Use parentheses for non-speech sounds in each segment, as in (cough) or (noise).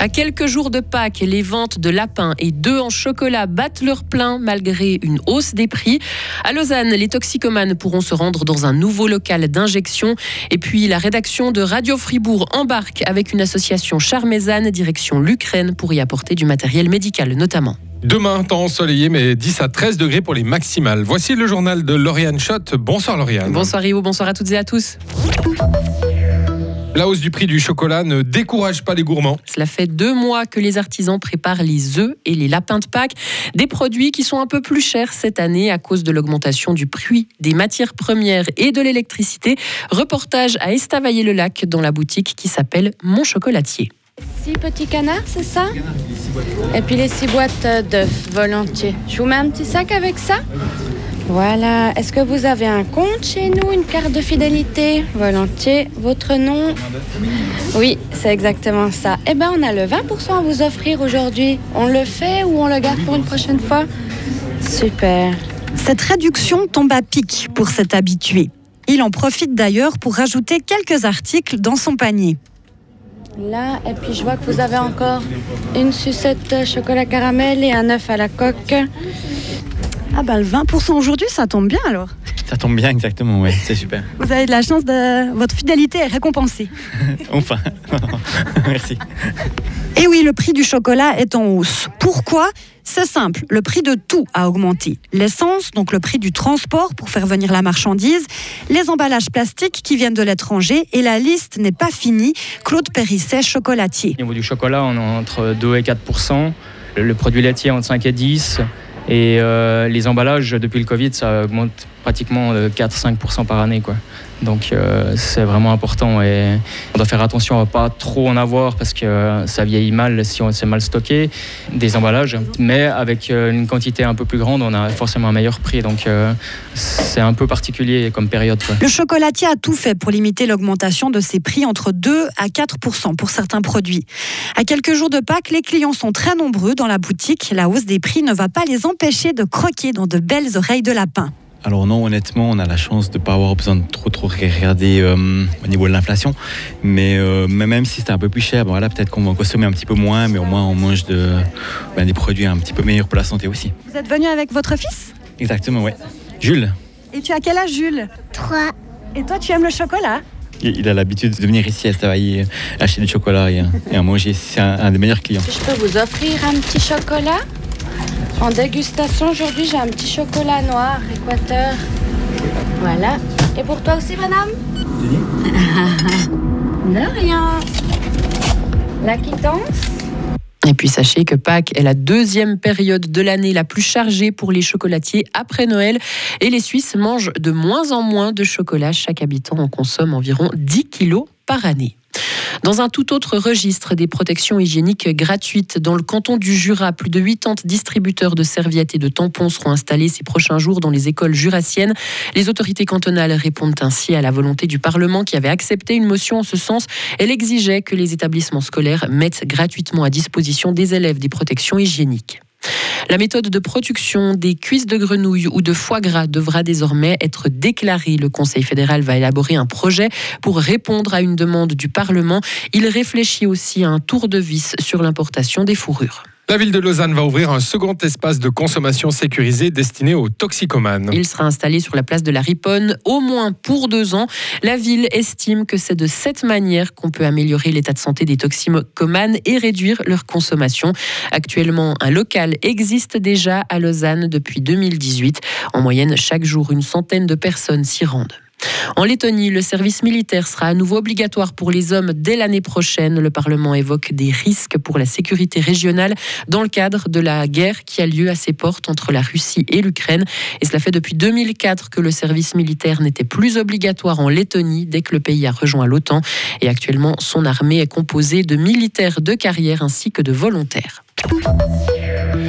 À quelques jours de Pâques, les ventes de lapins et d'œufs en chocolat battent leur plein malgré une hausse des prix. À Lausanne, les toxicomanes pourront se rendre dans un nouveau local d'injection. Et puis, la rédaction de Radio Fribourg embarque avec une association charmézane direction l'Ukraine pour y apporter du matériel médical notamment. Demain, temps ensoleillé, mais 10 à 13 degrés pour les maximales. Voici le journal de Lauriane Schott. Bonsoir Lauriane. Bonsoir Rio, bonsoir à toutes et à tous. La hausse du prix du chocolat ne décourage pas les gourmands. Cela fait deux mois que les artisans préparent les œufs et les lapins de Pâques, des produits qui sont un peu plus chers cette année à cause de l'augmentation du prix des matières premières et de l'électricité. Reportage à Estavayer-le-Lac dans la boutique qui s'appelle Mon Chocolatier. Six petits canards, c'est ça? Et puis les six boîtes d'œufs, volontiers. Je vous mets un petit sac avec ça? Voilà. Est-ce que vous avez un compte chez nous, une carte de fidélité? Volontiers. Votre nom? Oui, c'est exactement ça. Eh bien, on a le 20% à vous offrir aujourd'hui. On le fait ou on le garde pour une prochaine fois? Super. Cette réduction tombe à pic pour cet habitué. Il en profite d'ailleurs pour rajouter quelques articles dans son panier. Là, et puis je vois que vous avez encore une sucette chocolat caramel et un œuf à la coque. Ah bah le 20% aujourd'hui, ça tombe bien alors. Ça tombe bien, exactement, ouais, c'est super. (laughs) Vous avez de la chance, de... votre fidélité est récompensée. (laughs) enfin, (laughs) merci. Et oui, le prix du chocolat est en hausse. Pourquoi? C'est simple, le prix de tout a augmenté. L'essence, donc le prix du transport pour faire venir la marchandise, les emballages plastiques qui viennent de l'étranger, et la liste n'est pas finie. Claude Périsset, chocolatier. Au niveau du chocolat, on est entre 2 et 4 le produit laitier entre 5 et 10 et euh, les emballages, depuis le Covid, ça augmente pratiquement 4-5% par année. Quoi. Donc euh, c'est vraiment important et on doit faire attention à pas trop en avoir parce que ça vieillit mal si on s'est mal stocké des emballages. Mais avec euh, une quantité un peu plus grande, on a forcément un meilleur prix. Donc euh, c'est un peu particulier comme période. Le chocolatier a tout fait pour limiter l'augmentation de ses prix entre 2 à 4 pour certains produits. À quelques jours de Pâques, les clients sont très nombreux dans la boutique. La hausse des prix ne va pas les empêcher de croquer dans de belles oreilles de lapin. Alors non, honnêtement, on a la chance de ne pas avoir besoin de trop trop regarder euh, au niveau de l'inflation. Euh, mais, même si c'est un peu plus cher, bon, voilà, peut-être qu'on va consommer un petit peu moins, mais au moins on mange de, ben, des produits un petit peu meilleurs pour la santé aussi. Vous êtes venu avec votre fils? Exactement, oui. Jules. Et tu as quel âge, Jules? Trois. Et toi, tu aimes le chocolat? Il a l'habitude de venir ici à travailler, acheter du chocolat et, à manger. C'est un, un des meilleurs clients. Je peux vous offrir un petit chocolat? En dégustation, aujourd'hui, j'ai un petit chocolat noir Équateur. Voilà. Et pour toi aussi, madame (laughs) De rien. La quittance et puis sachez que Pâques est la deuxième période de l'année la plus chargée pour les chocolatiers après Noël. Et les Suisses mangent de moins en moins de chocolat. Chaque habitant en consomme environ 10 kilos par. Dans un tout autre registre, des protections hygiéniques gratuites. Dans le canton du Jura, plus de 80 distributeurs de serviettes et de tampons seront installés ces prochains jours dans les écoles jurassiennes. Les autorités cantonales répondent ainsi à la volonté du Parlement qui avait accepté une motion en ce sens. Elle exigeait que les établissements scolaires mettent gratuitement à disposition des élèves des protections hygiéniques. La méthode de production des cuisses de grenouille ou de foie gras devra désormais être déclarée. Le Conseil fédéral va élaborer un projet pour répondre à une demande du Parlement. Il réfléchit aussi à un tour de vis sur l'importation des fourrures. La ville de Lausanne va ouvrir un second espace de consommation sécurisé destiné aux toxicomanes. Il sera installé sur la place de la Riponne au moins pour deux ans. La ville estime que c'est de cette manière qu'on peut améliorer l'état de santé des toxicomanes et réduire leur consommation. Actuellement, un local existe déjà à Lausanne depuis 2018. En moyenne, chaque jour, une centaine de personnes s'y rendent. En Lettonie, le service militaire sera à nouveau obligatoire pour les hommes dès l'année prochaine. Le Parlement évoque des risques pour la sécurité régionale dans le cadre de la guerre qui a lieu à ses portes entre la Russie et l'Ukraine. Et cela fait depuis 2004 que le service militaire n'était plus obligatoire en Lettonie dès que le pays a rejoint l'OTAN. Et actuellement, son armée est composée de militaires de carrière ainsi que de volontaires.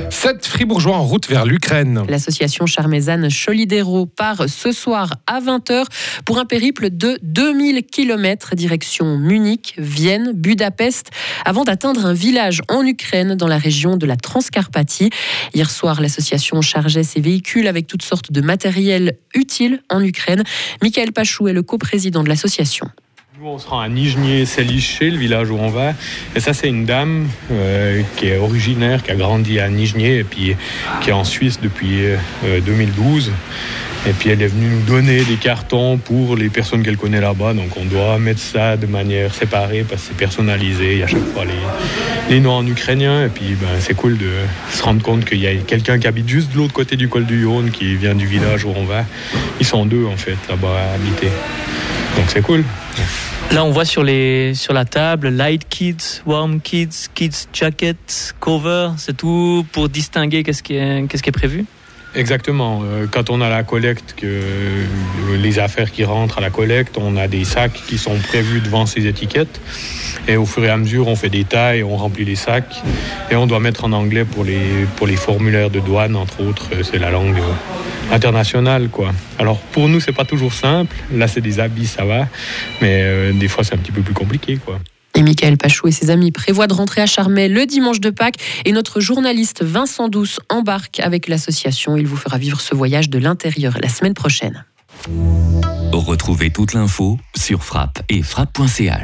Sept Fribourgeois en route vers l'Ukraine. L'association charmézane Cholidero part ce soir à 20h pour un périple de 2000 km direction Munich, Vienne, Budapest, avant d'atteindre un village en Ukraine dans la région de la Transcarpathie. Hier soir, l'association chargeait ses véhicules avec toutes sortes de matériel utile en Ukraine. Michael Pachou est le coprésident de l'association. Nous, on se rend à Nijnier, Seliché, le village où on va. Et ça, c'est une dame euh, qui est originaire, qui a grandi à Nijnier et puis qui est en Suisse depuis euh, 2012. Et puis elle est venue nous donner des cartons pour les personnes qu'elle connaît là-bas. Donc on doit mettre ça de manière séparée parce que c'est personnalisé. Il y a chaque fois les, les noms en ukrainien. Et puis ben, c'est cool de se rendre compte qu'il y a quelqu'un qui habite juste de l'autre côté du col du Yonne, qui vient du village où on va. Ils sont deux en fait là-bas à habiter. Donc c'est cool. Là, on voit sur, les, la table Light Kids, Warm Kids, Kids Jacket, Cover. C'est tout pour distinguer qu'est-ce qui qu'est-ce qui est prévu Exactement. Euh, Quand on a la collecte, euh, les affaires qui rentrent à la collecte, on a des sacs qui sont prévus devant ces étiquettes. Et au fur et à mesure, on fait des tailles, on remplit les sacs. Et on doit mettre en anglais pour les, formulaires de douane, entre autres. euh, C'est la langue internationale, quoi. Alors pour nous, c'est pas toujours simple. Là, c'est des habits, ça va. Mais des fois, c'est un petit peu plus compliqué, quoi. Et Michael Pachou et ses amis prévoient de rentrer à Charmey le dimanche de Pâques. Et notre journaliste Vincent Douce embarque avec l'association. Il vous fera vivre ce voyage de l'intérieur la semaine prochaine. Retrouvez toute l'info sur frappe et frappe.ch.